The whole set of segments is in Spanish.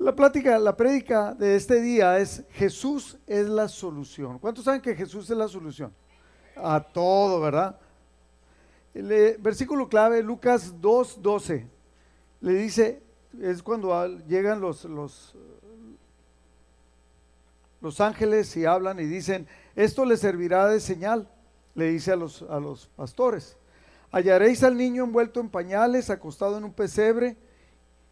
La plática, la prédica de este día es Jesús es la solución. ¿Cuántos saben que Jesús es la solución? A todo, ¿verdad? El versículo clave, Lucas 2.12, le dice, es cuando llegan los, los, los ángeles y hablan y dicen, esto le servirá de señal, le dice a los, a los pastores. Hallaréis al niño envuelto en pañales, acostado en un pesebre,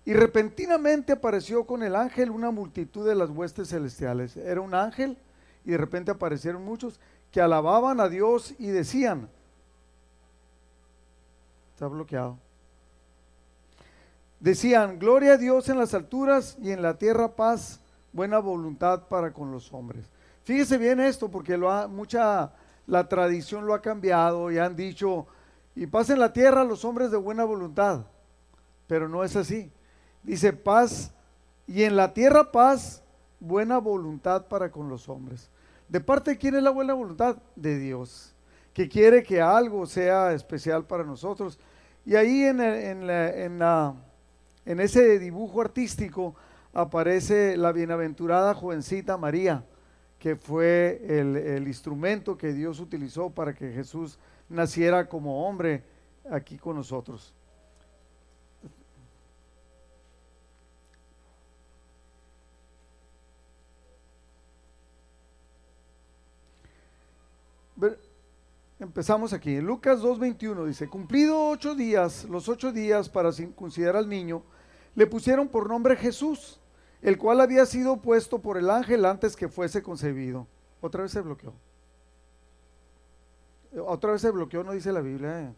y repentinamente apareció con el ángel una multitud de las huestes celestiales. Era un ángel y de repente aparecieron muchos que alababan a Dios y decían, está bloqueado, decían, gloria a Dios en las alturas y en la tierra paz, buena voluntad para con los hombres. Fíjese bien esto porque lo ha, mucha, la tradición lo ha cambiado y han dicho, y paz en la tierra los hombres de buena voluntad, pero no es así. Dice paz y en la tierra paz, buena voluntad para con los hombres. ¿De parte de quién es la buena voluntad? De Dios, que quiere que algo sea especial para nosotros. Y ahí en, en, en ese dibujo artístico aparece la bienaventurada jovencita María, que fue el, el instrumento que Dios utilizó para que Jesús naciera como hombre aquí con nosotros. Empezamos aquí. Lucas 2.21 dice, cumplido ocho días, los ocho días para circuncidar al niño, le pusieron por nombre Jesús, el cual había sido puesto por el ángel antes que fuese concebido. Otra vez se bloqueó. Otra vez se bloqueó, no dice la Biblia. Eh.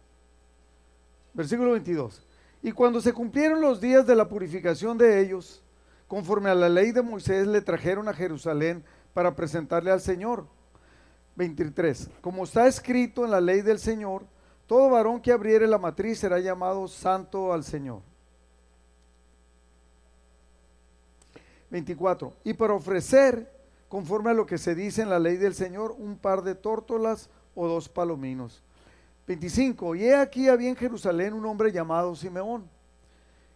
Versículo 22. Y cuando se cumplieron los días de la purificación de ellos, conforme a la ley de Moisés, le trajeron a Jerusalén para presentarle al Señor 23. Como está escrito en la ley del Señor, todo varón que abriere la matriz será llamado santo al Señor. 24. Y para ofrecer, conforme a lo que se dice en la ley del Señor, un par de tórtolas o dos palominos. 25. Y he aquí había en Jerusalén un hombre llamado Simeón.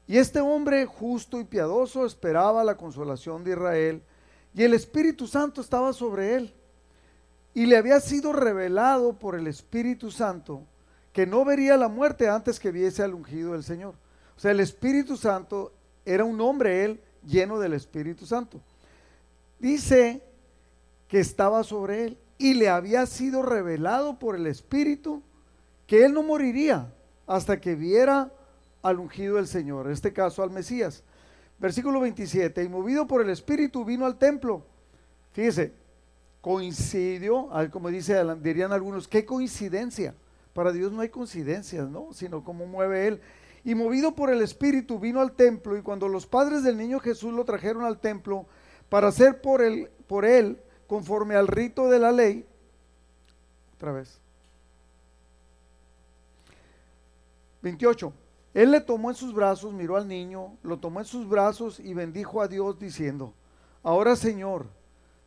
Y este hombre justo y piadoso esperaba la consolación de Israel, y el Espíritu Santo estaba sobre él y le había sido revelado por el Espíritu Santo que no vería la muerte antes que viese al ungido del Señor. O sea, el Espíritu Santo era un hombre, él, lleno del Espíritu Santo. Dice que estaba sobre él y le había sido revelado por el Espíritu que él no moriría hasta que viera al ungido del Señor, en este caso al Mesías. Versículo 27, y movido por el Espíritu vino al templo. Fíjese, coincidió, como dice, dirían algunos, qué coincidencia. Para Dios no hay coincidencias, ¿no? Sino cómo mueve Él. Y movido por el Espíritu vino al templo y cuando los padres del niño Jesús lo trajeron al templo para hacer por él, por él conforme al rito de la ley, otra vez. 28. Él le tomó en sus brazos, miró al niño, lo tomó en sus brazos y bendijo a Dios diciendo, ahora Señor,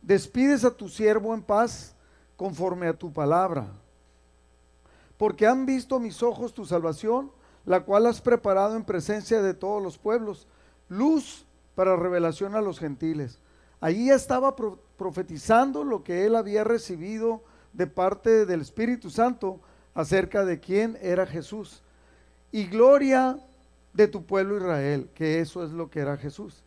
despides a tu siervo en paz conforme a tu palabra. Porque han visto mis ojos tu salvación, la cual has preparado en presencia de todos los pueblos, luz para revelación a los gentiles. Allí estaba profetizando lo que él había recibido de parte del Espíritu Santo acerca de quién era Jesús. Y gloria de tu pueblo Israel, que eso es lo que era Jesús.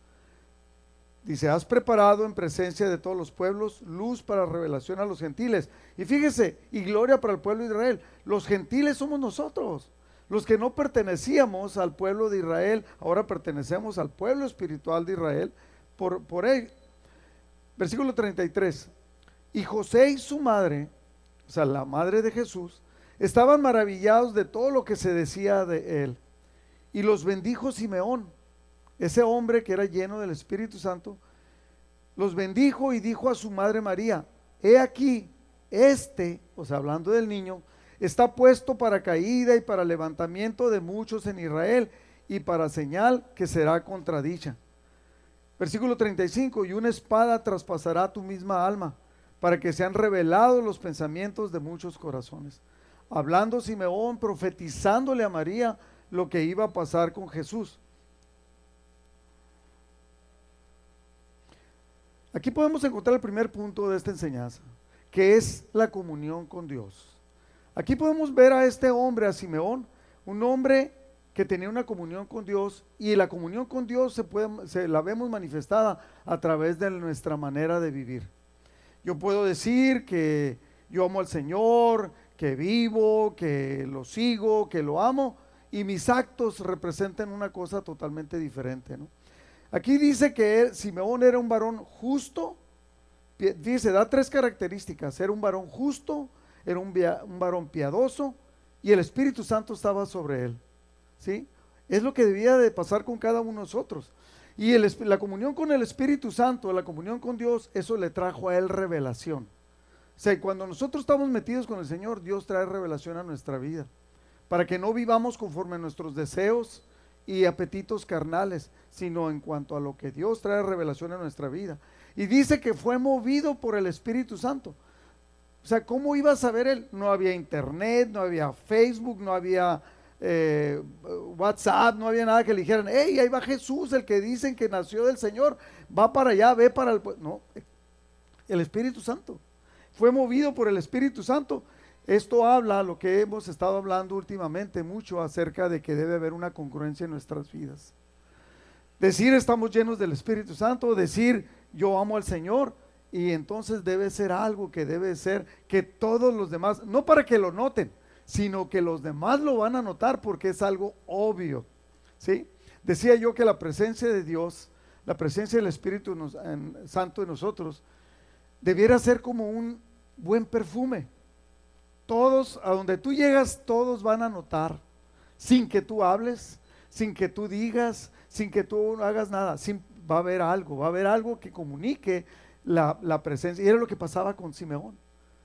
Dice, has preparado en presencia de todos los pueblos luz para revelación a los gentiles. Y fíjese, y gloria para el pueblo de Israel. Los gentiles somos nosotros. Los que no pertenecíamos al pueblo de Israel, ahora pertenecemos al pueblo espiritual de Israel por, por él. Versículo 33. Y José y su madre, o sea, la madre de Jesús, estaban maravillados de todo lo que se decía de él. Y los bendijo Simeón ese hombre que era lleno del Espíritu Santo, los bendijo y dijo a su madre María, he aquí, este, o sea, hablando del niño, está puesto para caída y para levantamiento de muchos en Israel y para señal que será contradicha. Versículo 35, y una espada traspasará tu misma alma, para que sean revelados los pensamientos de muchos corazones. Hablando Simeón, profetizándole a María lo que iba a pasar con Jesús. Aquí podemos encontrar el primer punto de esta enseñanza, que es la comunión con Dios. Aquí podemos ver a este hombre, a Simeón, un hombre que tenía una comunión con Dios y la comunión con Dios se, puede, la vemos manifestada a través de nuestra manera de vivir. Yo puedo decir que yo amo al Señor, que vivo, que lo sigo, que lo amo, y mis actos representan una cosa totalmente diferente. Aquí dice que Simeón era un varón justo, dice, da tres características, era un varón justo, era un, varón piadoso, y el Espíritu Santo estaba sobre él. ¿sí? Es lo que debía de pasar con cada uno de nosotros. Y la comunión con el Espíritu Santo, la comunión con Dios, eso le trajo a él revelación. O sea, cuando nosotros estamos metidos con el Señor, Dios trae revelación a nuestra vida. Para que no vivamos conforme a nuestros deseos y apetitos carnales, sino en cuanto a lo que Dios trae revelación a nuestra vida. Y dice que fue movido por el Espíritu Santo. O sea, ¿cómo iba a saber él? No había internet, no había Facebook, no había eh, WhatsApp, no había nada que le dijeran, hey, ahí va Jesús, el que dicen que nació del Señor, va para allá, ve para el... No, el Espíritu Santo. Fue movido por el Espíritu Santo. Esto habla lo que hemos estado hablando últimamente mucho acerca de que debe haber una congruencia en nuestras vidas. Decir estamos llenos del Espíritu Santo, decir yo amo al Señor, y entonces debe ser algo que debe ser que todos los demás, no para que lo noten, sino que los demás lo van a notar porque es algo obvio. ¿sí? Decía yo que la presencia de Dios, la presencia del Espíritu Santo en nosotros, debiera ser como un buen perfume. Todos, a donde tú llegas, todos van a notar, sin que tú hables, sin que tú digas, sin que tú hagas nada. va a haber algo, va a haber algo que comunique la, la presencia. Y era lo que pasaba con Simeón.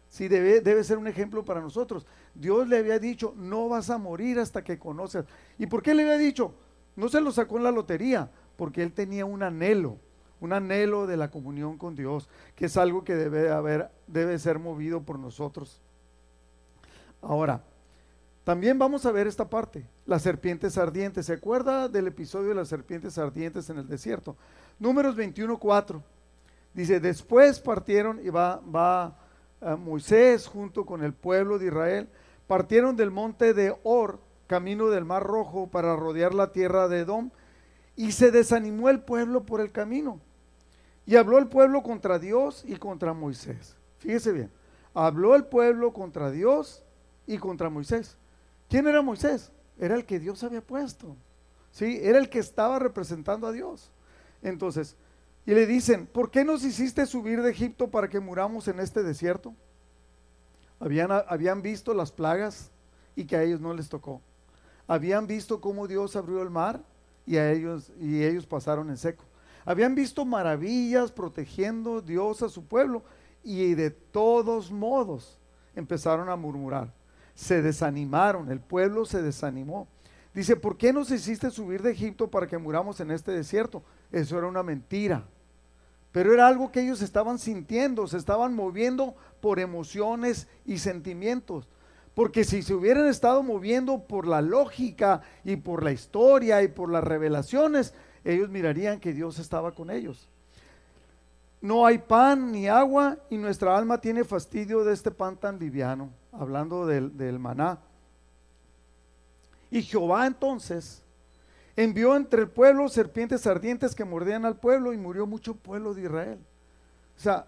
Sí, debe, debe ser un ejemplo para nosotros. Dios le había dicho, no vas a morir hasta que conoces. ¿Y por qué le había dicho? No se lo sacó en la lotería, porque él tenía un anhelo, un anhelo de la comunión con Dios, que es algo que debe, haber, debe ser movido por nosotros. Ahora, también vamos a ver esta parte, las serpientes ardientes. ¿Se acuerda del episodio de las serpientes ardientes en el desierto? Números 21.4. Dice, después partieron y va, va Moisés junto con el pueblo de Israel partieron del monte de Or, camino del Mar Rojo, para rodear la tierra de Edom, y se desanimó el pueblo por el camino. Y habló el pueblo contra Dios y contra Moisés. Fíjese bien, habló el pueblo contra Dios y contra Moisés. ¿Quién era Moisés? Era el que Dios había puesto. ¿Sí? Era el que estaba representando a Dios. Entonces, y le dicen, ¿por qué nos hiciste subir de Egipto para que muramos en este desierto? Habían, habían visto las plagas y que a ellos no les tocó. Habían visto cómo Dios abrió el mar y, a ellos, y ellos pasaron en seco. Habían visto maravillas protegiendo Dios a su pueblo y de todos modos empezaron a murmurar. Se desanimaron, el pueblo se desanimó. Dice, ¿por qué nos hiciste subir de Egipto para que muramos en este desierto? Eso era una mentira pero era algo que ellos estaban sintiendo, se estaban moviendo por emociones y sentimientos. Porque si se hubieran estado moviendo por la lógica y por la historia y por las revelaciones, ellos mirarían que Dios estaba con ellos. No hay pan ni agua y nuestra alma tiene fastidio de este pan tan liviano, hablando del, del maná. Y Jehová entonces envió entre el pueblo serpientes ardientes que mordían al pueblo y murió mucho pueblo de Israel. O sea,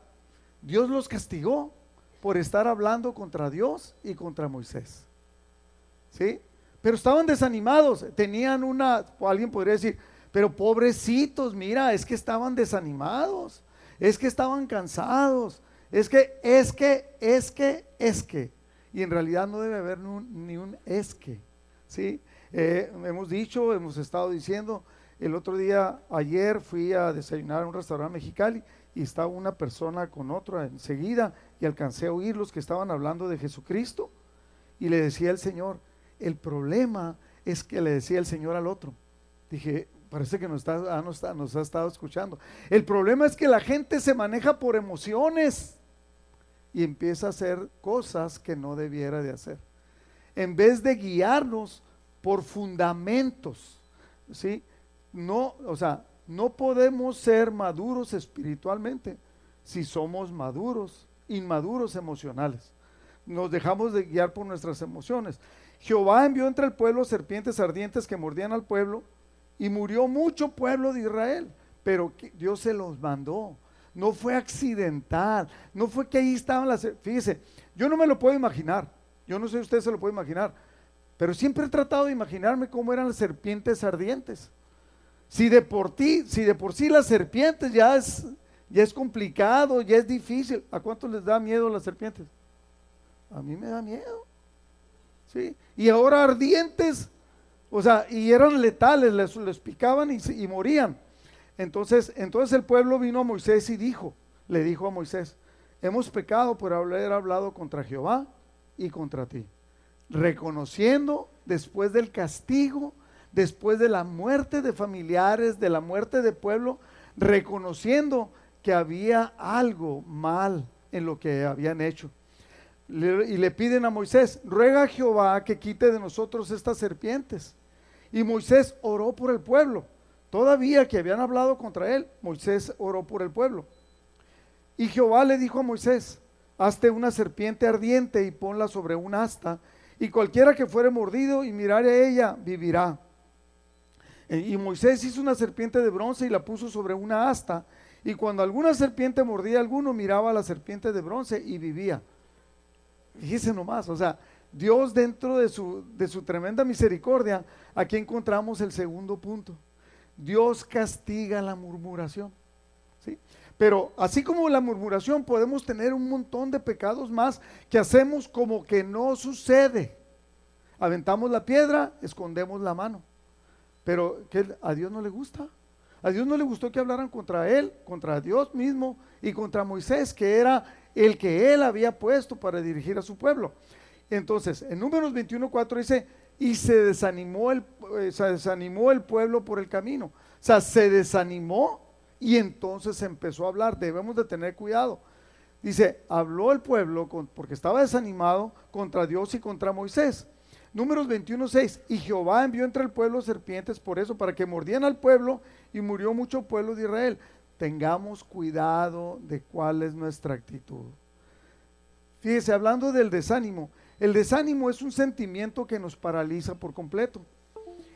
Dios los castigó por estar hablando contra Dios y contra Moisés. ¿Sí? Pero estaban desanimados, tenían una, alguien podría decir, pero pobrecitos, mira, es que estaban desanimados, es que estaban cansados, es que, es que, es que, es que. Y en realidad no debe haber ni un es que. ¿Sí? Eh, hemos dicho, hemos estado diciendo, el otro día, ayer fui a desayunar a un restaurante mexicali y estaba una persona con otra enseguida y alcancé a oír los que estaban hablando de Jesucristo y le decía el Señor, el problema es que le decía el Señor al otro. Dije, parece que nos, está, ah, nos, nos ha estado escuchando. El problema es que la gente se maneja por emociones y empieza a hacer cosas que no debiera de hacer. En vez de guiarnos por fundamentos, ¿sí? No, o sea, no podemos ser maduros espiritualmente si somos maduros, inmaduros emocionales. Nos dejamos de guiar por nuestras emociones. Jehová envió entre el pueblo serpientes ardientes que mordían al pueblo y murió mucho pueblo de Israel, pero Dios se los mandó. No fue accidental, no fue que ahí estaban las... Fíjese, yo no me lo puedo imaginar, yo no sé si usted se lo puede imaginar, pero siempre he tratado de imaginarme cómo eran las serpientes ardientes. Si de por ti, si de por sí las serpientes ya es, ya es complicado, ya es difícil, ¿a cuántos les da miedo las serpientes? A mí me da miedo. ¿Sí? Y ahora ardientes, o sea, y eran letales, les, picaban y, y, morían. Entonces, entonces el pueblo vino a Moisés y dijo, le dijo a Moisés, hemos pecado por haber hablado contra Jehová y contra ti reconociendo después del castigo, después de la muerte de familiares, de la muerte de pueblo, reconociendo que había algo mal en lo que habían hecho. y le piden a Moisés, ruega a Jehová que quite de nosotros estas serpientes. Y Moisés oró por el pueblo. Todavía que habían hablado contra él, Moisés oró por el pueblo. Y Jehová le dijo a Moisés, hazte una serpiente ardiente y ponla sobre un asta y cualquiera que fuere mordido y mirare a ella, vivirá. E, y Moisés hizo una serpiente de bronce y la puso sobre una asta. Y cuando alguna serpiente mordía a alguno, miraba a la serpiente de bronce y vivía. Fíjese nomás, o sea, Dios dentro de su, de su tremenda misericordia, aquí encontramos el segundo punto. Dios castiga la murmuración. ¿sí? Pero así como la murmuración, podemos tener un montón de pecados más que hacemos como que no sucede. Aventamos la piedra, escondemos la mano. Pero a Dios no le gusta. A Dios no le gustó que hablaran contra él, contra Dios mismo y contra Moisés, que era el que él había puesto para dirigir a su pueblo. Entonces, en números 21.4 dice, y se desanimó, el, eh, se desanimó el pueblo por el camino. O sea, se desanimó y entonces empezó a hablar, debemos de tener cuidado. Dice, habló el pueblo porque estaba desanimado contra Dios y contra Moisés. Números 21.6, y Jehová envió entre el pueblo serpientes por eso, para que mordían al pueblo y murió mucho pueblo de Israel. Tengamos cuidado de cuál es nuestra actitud. Fíjese, hablando del desánimo, el desánimo es un sentimiento que nos paraliza por completo.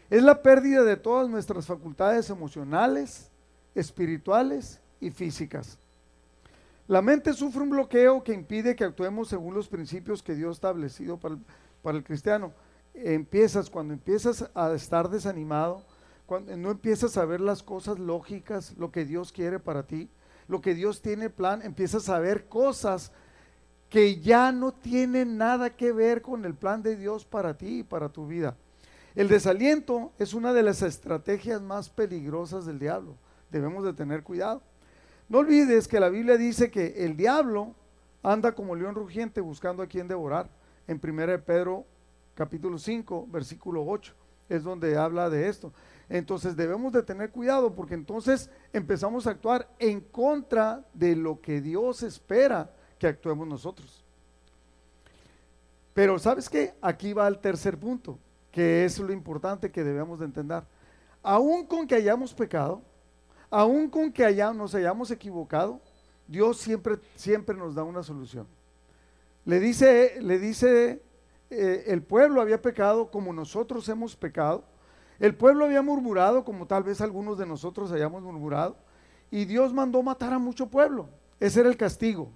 Es la pérdida de todas nuestras facultades emocionales, espirituales y físicas. La mente sufre un bloqueo que impide que actuemos según los principios que Dios ha establecido para el, cristiano. Empiezas, cuando empiezas a estar desanimado, cuando no empiezas a ver las cosas lógicas, lo que Dios quiere para ti, lo que Dios tiene plan, empiezas a ver cosas que ya no tienen nada que ver con el plan de Dios para ti y para tu vida. El desaliento es una de las estrategias más peligrosas del diablo debemos de tener cuidado. No olvides que la Biblia dice que el diablo anda como león rugiente buscando a quien devorar. En 1 Pedro capítulo 5, versículo 8, es donde habla de esto. Entonces debemos de tener cuidado porque entonces empezamos a actuar en contra de lo que Dios espera que actuemos nosotros. Pero sabes qué? Aquí va el tercer punto, que es lo importante que debemos de entender. Aún con que hayamos pecado, aun con que nos hayamos equivocado, Dios siempre, siempre nos da una solución. Le dice, le dice eh, el pueblo había pecado como nosotros hemos pecado. El pueblo había murmurado como tal vez algunos de nosotros hayamos murmurado. Y Dios mandó matar a mucho pueblo. Ese era el castigo.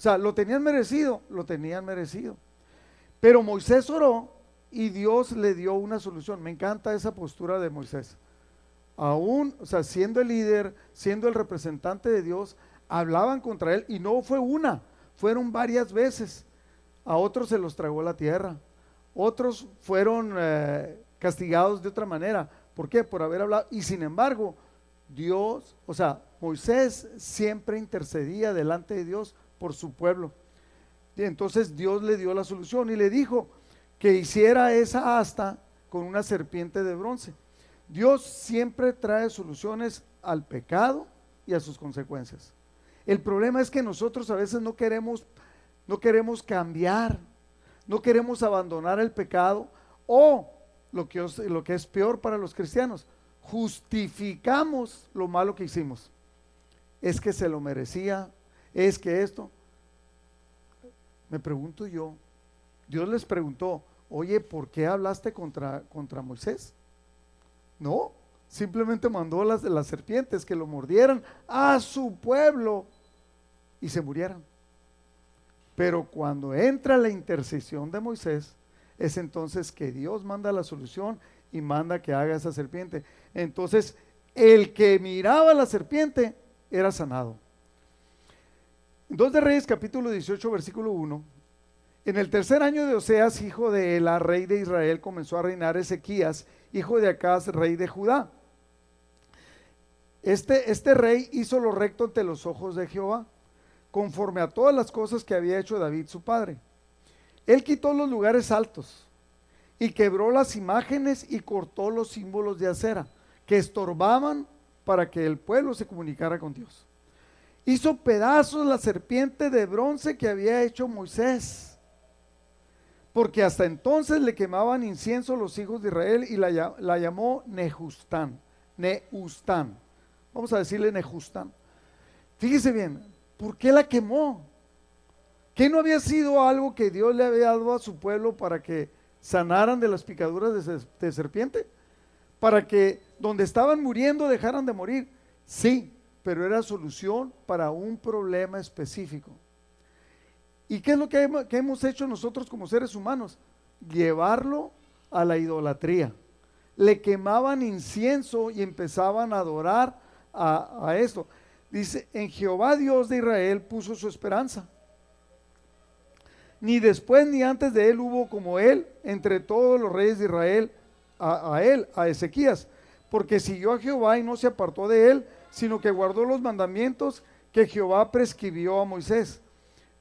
O sea, lo tenían merecido, lo tenían merecido. Pero Moisés oró y Dios le dio una solución. Me encanta esa postura de Moisés aún, o sea, siendo el líder, siendo el representante de Dios, hablaban contra él y no fue una, fueron varias veces. A otros se los tragó la tierra, otros fueron eh, castigados de otra manera. ¿Por qué? Por haber hablado. Y sin embargo, Dios, o sea, Moisés siempre intercedía delante de Dios por su pueblo. Y entonces Dios le dio la solución y le dijo que hiciera esa asta con una serpiente de bronce. Dios siempre trae soluciones al pecado y a sus consecuencias. El problema es que nosotros a veces no queremos, no queremos cambiar, no queremos abandonar el pecado o lo que, lo que es peor para los cristianos, justificamos lo malo que hicimos. Es que se lo merecía, es que esto. Me pregunto yo, Dios les preguntó, oye, ¿por qué hablaste contra, contra Moisés? No, simplemente mandó las de las serpientes que lo mordieran a su pueblo y se murieran. Pero cuando entra la intercesión de Moisés, es entonces que Dios manda la solución y manda que haga esa serpiente. Entonces, el que miraba a la serpiente era sanado. 2 de Reyes capítulo 18 versículo 1. En el tercer año de Oseas, hijo de Ela, rey de Israel, comenzó a reinar Ezequías, hijo de Acaz, rey de Judá. Este, este rey hizo lo recto ante los ojos de Jehová, conforme a todas las cosas que había hecho David su padre. Él quitó los lugares altos y quebró las imágenes y cortó los símbolos de acera que estorbaban para que el pueblo se comunicara con Dios. Hizo pedazos la serpiente de bronce que había hecho Moisés, porque hasta entonces le quemaban incienso los hijos de Israel y la, la llamó Nehustán. Nehustán. Vamos a decirle Nehustán. Fíjese bien, ¿por qué la quemó? ¿Qué no había sido algo que Dios le había dado a su pueblo para que sanaran de las picaduras de, serpiente? Para que donde estaban muriendo dejaran de morir. Sí, pero era solución para un problema específico. ¿Y qué es lo que hemos, hecho nosotros como seres humanos? Llevarlo a la idolatría. Le quemaban incienso y empezaban a adorar a, a esto. Dice, en Jehová Dios de Israel puso su esperanza ni después ni antes de él hubo como él entre todos los reyes de Israel a, él, a Ezequías, porque siguió a Jehová y no se apartó de él, sino que guardó los mandamientos que Jehová prescribió a Moisés.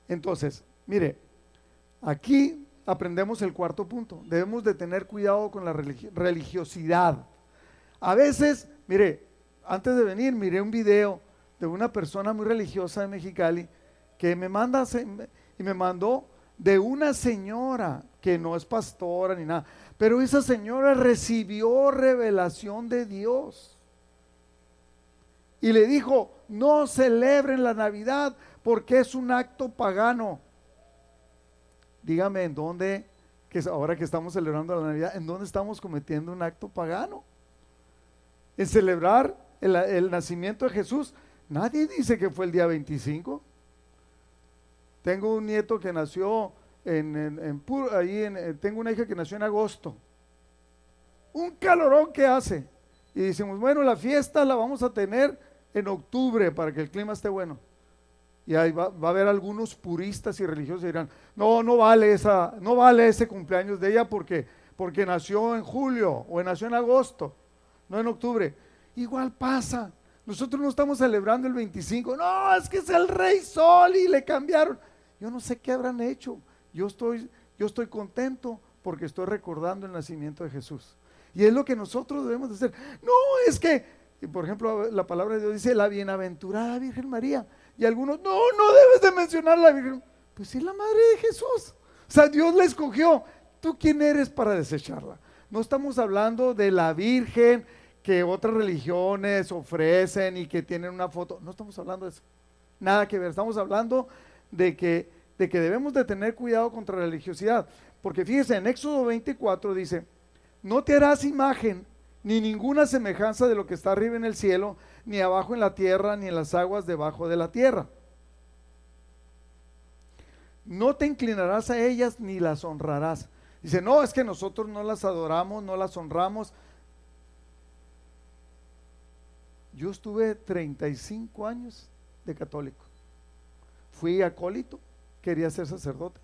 Entonces, mire, aquí aprendemos el cuarto punto. Debemos de tener cuidado con la religiosidad. A veces, mire, antes de venir miré un video de una persona muy religiosa de Mexicali que me manda y me mandó de una señora que no es pastora ni nada, pero esa señora recibió revelación de Dios. Y le dijo, no celebren la Navidad porque es un acto pagano. Dígame, ¿en dónde, que ahora que estamos celebrando la Navidad, en dónde estamos cometiendo un acto pagano? En celebrar el, nacimiento de Jesús. Nadie dice que fue el día 25. Tengo un nieto que nació en, en, ahí en, eh, tengo una hija que nació en agosto. Un calorón que hace. Y decimos, bueno, la fiesta la vamos a tener en octubre para que el clima esté bueno. Y ahí va, a haber algunos puristas y religiosos que dirán, no, no vale esa, no vale ese cumpleaños de ella porque, porque nació en julio o nació en agosto, no en octubre. Igual pasa. Nosotros no estamos celebrando el 25. No, es que es el rey sol y le cambiaron. Yo no sé qué habrán hecho. Yo estoy, yo estoy contento porque estoy recordando el nacimiento de Jesús. Y es lo que nosotros debemos de hacer. No, es que, por ejemplo, la palabra de Dios dice la bienaventurada Virgen María. Y algunos, no, no debes de mencionar la Virgen. Pues es la madre de Jesús. O sea, Dios la escogió. ¿Tú quién eres para desecharla? No estamos hablando de la Virgen que otras religiones ofrecen y que tienen una foto. No estamos hablando de eso. Nada que ver. Estamos hablando de que, de que debemos de tener cuidado contra la religiosidad. Porque fíjese, en Éxodo 24 dice, no te harás imagen ni ninguna semejanza de lo que está arriba en el cielo, ni abajo en la tierra, ni en las aguas debajo de la tierra. No te inclinarás a ellas ni las honrarás. Dice, no, es que nosotros no las adoramos, no las honramos. Yo estuve 35 años de católico fui acólito, quería ser sacerdote.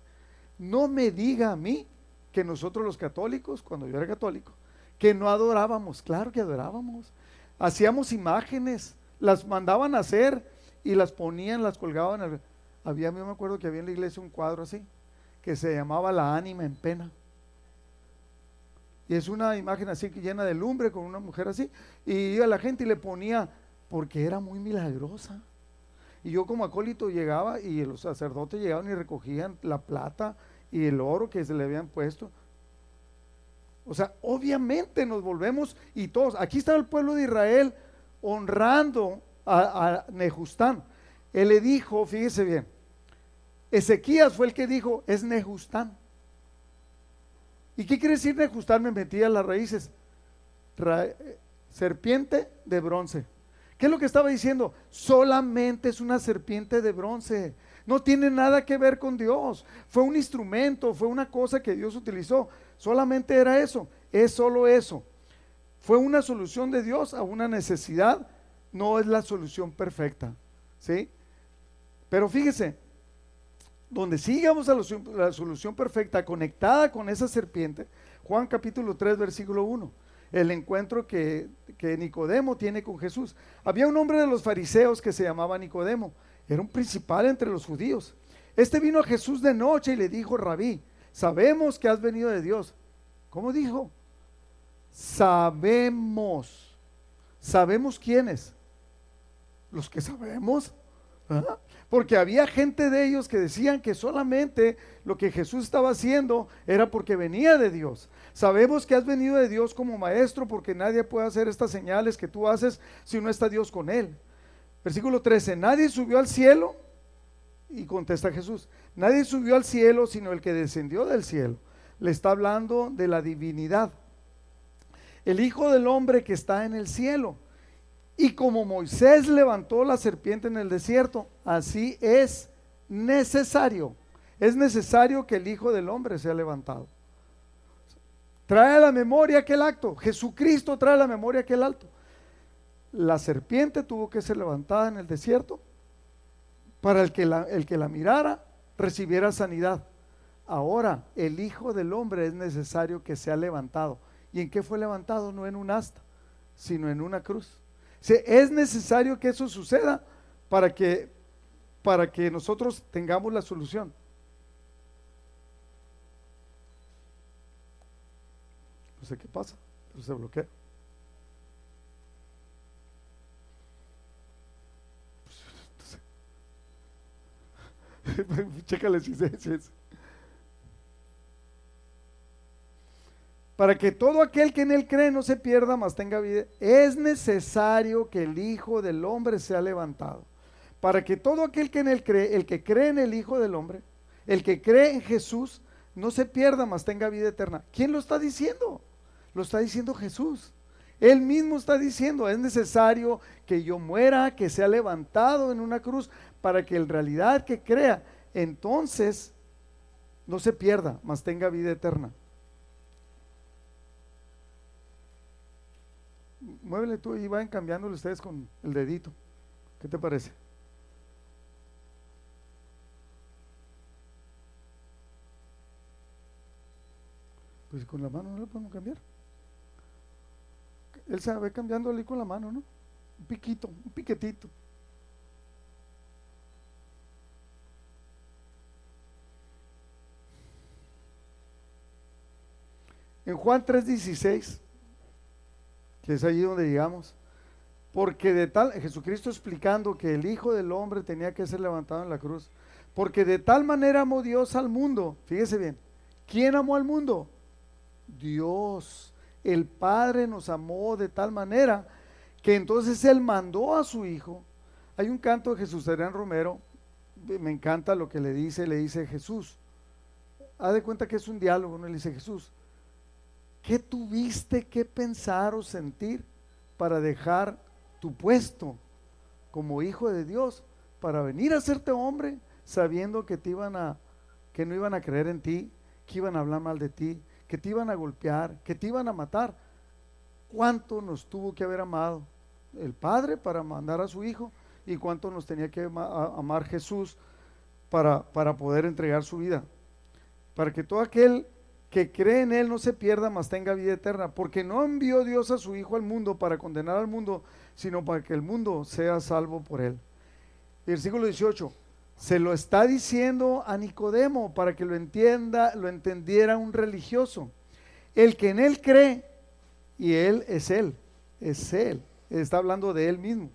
No me diga a mí que nosotros los católicos, cuando yo era católico, que no adorábamos, claro que adorábamos. Hacíamos imágenes, las mandaban a hacer y las ponían, las colgaban. Había, yo me acuerdo que había en la iglesia un cuadro así, que se llamaba La ánima en pena. Y es una imagen así llena de lumbre con una mujer así. Y iba la gente y le ponía, porque era muy milagrosa. Y yo como acólito llegaba y los sacerdotes llegaban y recogían la plata y el oro que se le habían puesto. O sea, obviamente nos volvemos y todos, aquí está el pueblo de Israel honrando a, a Nejustán. Él le dijo, fíjese bien, Ezequías fue el que dijo, es Nejustán. ¿Y qué quiere decir Nejustán? Me metí a las raíces. serpiente de bronce. ¿Qué es lo que estaba diciendo? Solamente es una serpiente de bronce. No tiene nada que ver con Dios. Fue un instrumento, fue una cosa que Dios utilizó. Solamente era eso. Es solo eso. Fue una solución de Dios a una necesidad. No es la solución perfecta. ¿Sí? Pero fíjese, donde sigamos a la solución perfecta conectada con esa serpiente, Juan capítulo 3, versículo 1, el encuentro que, que Nicodemo tiene con Jesús. Había un hombre de los fariseos que se llamaba Nicodemo, era un principal entre los judíos. Este vino a Jesús de noche y le dijo, rabí, sabemos que has venido de Dios. ¿Cómo dijo? Sabemos. ¿Sabemos quiénes? Los que sabemos. Porque había gente de ellos que decían que solamente lo que Jesús estaba haciendo era porque venía de Dios. Sabemos que has venido de Dios como maestro porque nadie puede hacer estas señales que tú haces si no está Dios con él. Versículo 13, nadie subió al cielo. Y contesta Jesús, nadie subió al cielo sino el que descendió del cielo. Le está hablando de la divinidad. El Hijo del Hombre que está en el cielo. Y como Moisés levantó la serpiente en el desierto, así es necesario. Es necesario que el Hijo del Hombre sea levantado. Trae a la memoria aquel acto. Jesucristo trae a la memoria aquel acto. La serpiente tuvo que ser levantada en el desierto para el que la, el que la mirara recibiera sanidad. Ahora el Hijo del Hombre es necesario que sea levantado. ¿Y en qué fue levantado? No en un asta, sino en una cruz es necesario que eso suceda para que, para que nosotros tengamos la solución. No sé qué pasa, pero se bloquea. Para que todo aquel que en él cree no se pierda, mas tenga vida, es necesario que el Hijo del Hombre sea levantado. Para que todo aquel que en él cree, el que cree en el Hijo del Hombre, el que cree en Jesús, no se pierda, mas tenga vida eterna. ¿Quién lo está diciendo? Lo está diciendo Jesús. Él mismo está diciendo, es necesario que yo muera, que sea levantado en una cruz, para que en realidad que crea, entonces no se pierda, mas tenga vida eterna. muévele tú y vayan cambiándole ustedes con el dedito. ¿Qué te parece? Pues con la mano no le podemos cambiar. Él se ve cambiándole con la mano, ¿no? Un piquito, un piquetito. En Juan 3:16 que es allí donde llegamos. Porque de tal, Jesucristo explicando que el Hijo del Hombre tenía que ser levantado en la cruz. Porque de tal manera amó Dios al mundo. Fíjese bien. ¿Quién amó al mundo? Dios. El Padre nos amó de tal manera que entonces Él mandó a su Hijo. Hay un canto de Jesús Adrián Romero. Me encanta lo que le dice, le dice Jesús. Haz de cuenta que es un diálogo, no le dice Jesús. ¿Qué tuviste que pensar o sentir para dejar tu puesto como hijo de Dios para venir a hacerte hombre sabiendo que te iban a que no iban a creer en ti, que iban a hablar mal de ti, que te iban a golpear, que te iban a matar? ¿Cuánto nos tuvo que haber amado el Padre para mandar a su hijo y cuánto nos tenía que amar Jesús para, para poder entregar su vida? Para que todo aquel que cree en Él no se pierda, mas tenga vida eterna, porque no envió Dios a su Hijo al mundo para condenar al mundo, sino para que el mundo sea salvo por Él. Versículo 18, se lo está diciendo a Nicodemo para que lo entienda, lo entendiera un religioso. El que en Él cree, y Él es Él, es Él, está hablando de Él mismo.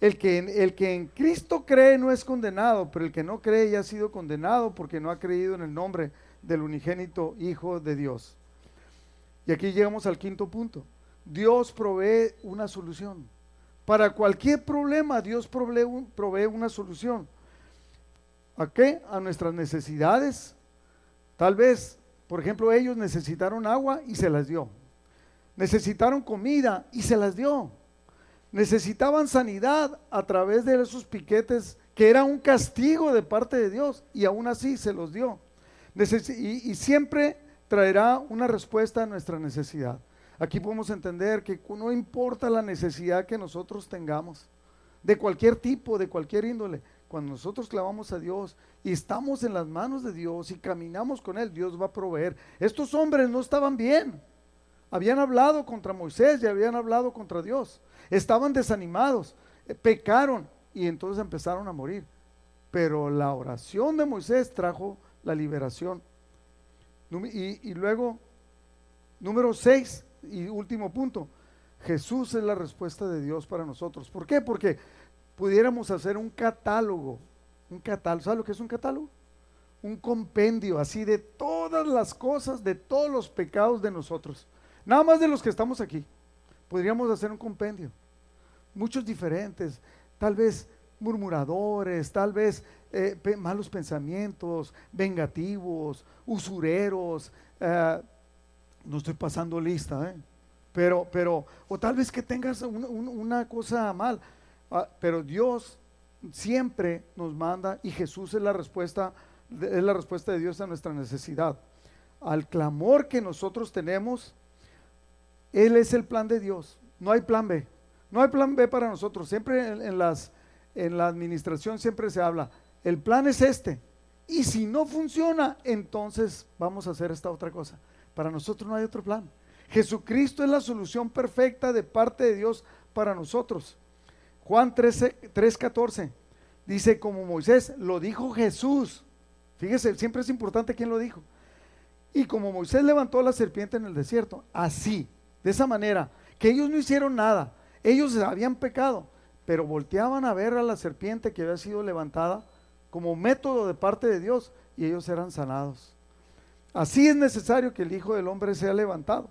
El que, el que en Cristo cree no es condenado, pero el que no cree ya ha sido condenado porque no ha creído en el nombre del unigénito Hijo de Dios. Y aquí llegamos al quinto punto. Dios provee una solución. Para cualquier problema Dios provee, una solución. ¿A qué? A nuestras necesidades. Tal vez, por ejemplo, ellos necesitaron agua y se las dio. Necesitaron comida y se las dio. Necesitaban sanidad a través de esos piquetes que era un castigo de parte de Dios y aún así se los dio. y siempre traerá una respuesta a nuestra necesidad. Aquí podemos entender que no importa la necesidad que nosotros tengamos, de cualquier tipo, de cualquier índole, cuando nosotros clavamos a Dios y estamos en las manos de Dios y caminamos con Él, Dios va a proveer. Estos hombres no estaban bien. Habían hablado contra Moisés y habían hablado contra Dios. Estaban desanimados, eh, pecaron y entonces empezaron a morir. Pero la oración de Moisés trajo la liberación. Y, luego, número 6, y último punto, Jesús es la respuesta de Dios para nosotros. ¿Por qué? Porque pudiéramos hacer un catálogo, un catálogo, ¿sabes lo que es un catálogo? Un compendio así de todas las cosas, de todos los pecados de nosotros. Nada más de los que estamos aquí. Podríamos hacer un compendio. Muchos diferentes, tal vez murmuradores, tal vez eh, malos pensamientos, vengativos, usureros, eh, no estoy pasando lista, ¿eh? pero, pero, o tal vez que tengas una cosa mal, pero Dios siempre nos manda y Jesús es la respuesta, es la respuesta de Dios a nuestra necesidad. Al clamor que nosotros tenemos, Él es el plan de Dios, no hay plan B, no hay plan B para nosotros, siempre en, las, en la administración siempre se habla, el plan es este, y si no funciona, entonces vamos a hacer esta otra cosa. Para nosotros no hay otro plan. Jesucristo es la solución perfecta de parte de Dios para nosotros. Juan 3:14 dice como Moisés, lo dijo Jesús. Fíjese, siempre es importante quién lo dijo. Y como Moisés levantó la serpiente en el desierto, así, de esa manera, que ellos no hicieron nada, ellos habían pecado, pero volteaban a ver a la serpiente que había sido levantada como método de parte de Dios y ellos eran sanados. Así es necesario que el Hijo del Hombre sea levantado,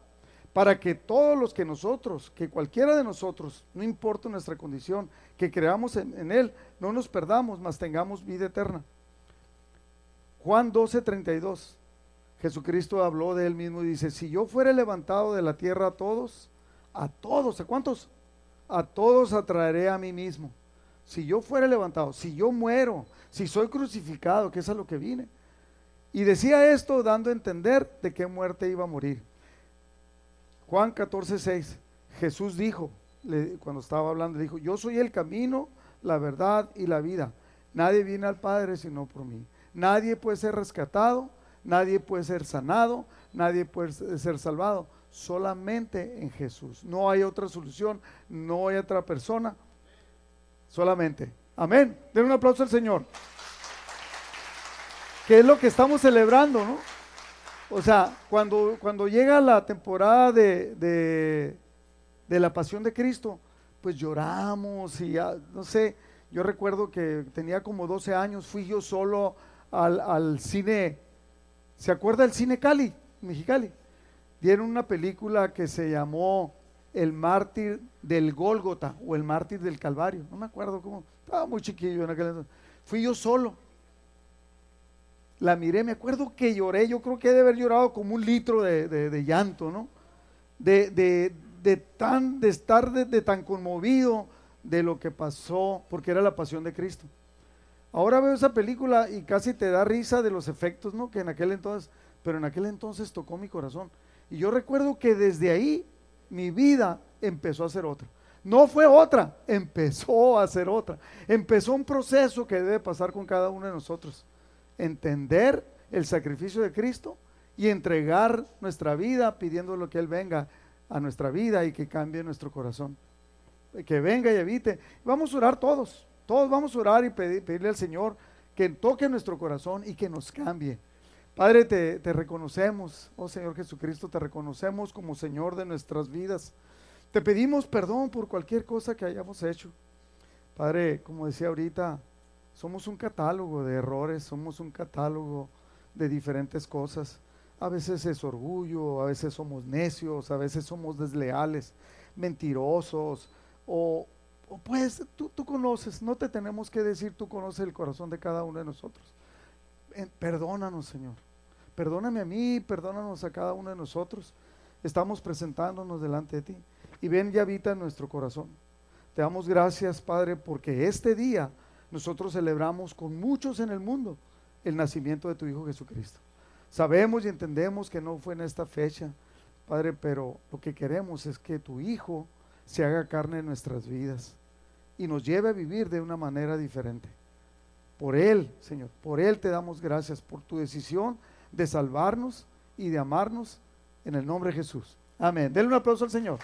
para que todos los que nosotros, que cualquiera de nosotros, no importa nuestra condición, que creamos en, Él, no nos perdamos, mas tengamos vida eterna. Juan 12, 32. Jesucristo habló de él mismo y dice, si yo fuera levantado de la tierra a todos, a todos, ¿a cuántos? A todos atraeré a mí mismo. Si yo fuera levantado, si yo muero, si soy crucificado, que es a lo que vine, y decía esto dando a entender de qué muerte iba a morir. Juan 14, 6. Jesús dijo, cuando estaba hablando, dijo, yo soy el camino, la verdad y la vida. Nadie viene al Padre sino por mí. Nadie puede ser rescatado, nadie puede ser sanado, nadie puede ser salvado. Solamente en Jesús. No hay otra solución, no hay otra persona. Solamente. Amén. Den un aplauso al Señor que es lo que estamos celebrando, ¿no? O sea, cuando, cuando llega la temporada de, de, la pasión de Cristo, pues lloramos y ya, no sé, yo recuerdo que tenía como 12 años, fui yo solo al, al cine, ¿se acuerda del cine Cali, Mexicali? Dieron una película que se llamó El mártir del Gólgota o El mártir del Calvario, no me acuerdo cómo, estaba muy chiquillo en aquel entonces. Fui yo solo la miré, me acuerdo que lloré, yo creo que he de haber llorado como un litro de, llanto, ¿no? De, de, tan, de estar de, tan conmovido de lo que pasó, porque era la pasión de Cristo. Ahora veo esa película y casi te da risa de los efectos, ¿no? Que en aquel entonces, pero en aquel entonces tocó mi corazón. Y yo recuerdo que desde ahí mi vida empezó a ser otra. No fue otra, empezó a ser otra. Empezó un proceso que debe pasar con cada uno de nosotros entender el sacrificio de Cristo y entregar nuestra vida pidiendo lo que Él venga a nuestra vida y que cambie nuestro corazón. Que venga y evite. Vamos a orar todos, todos vamos a orar y pedirle al Señor que toque nuestro corazón y que nos cambie. Padre, te, te reconocemos, oh Señor Jesucristo, te reconocemos como Señor de nuestras vidas. Te pedimos perdón por cualquier cosa que hayamos hecho. Padre, como decía ahorita, somos un catálogo de errores, somos un catálogo de diferentes cosas. A veces es orgullo, a veces somos necios, a veces somos desleales, mentirosos o pues tú, tú conoces, no te tenemos que decir, tú conoces el corazón de cada uno de nosotros. perdónanos, Señor. Perdóname a mí, perdónanos a cada uno de nosotros. Estamos presentándonos delante de ti. Y ven y habita en nuestro corazón. Te damos gracias, Padre, porque este día nosotros celebramos con muchos en el mundo el nacimiento de tu Hijo Jesucristo. Sabemos y entendemos que no fue en esta fecha, Padre, pero lo que queremos es que tu Hijo se haga carne en nuestras vidas y nos lleve a vivir de una manera diferente. Por Él, Señor, por Él te damos gracias, por tu decisión de salvarnos y de amarnos en el nombre de Jesús. Amén. Denle un aplauso al Señor.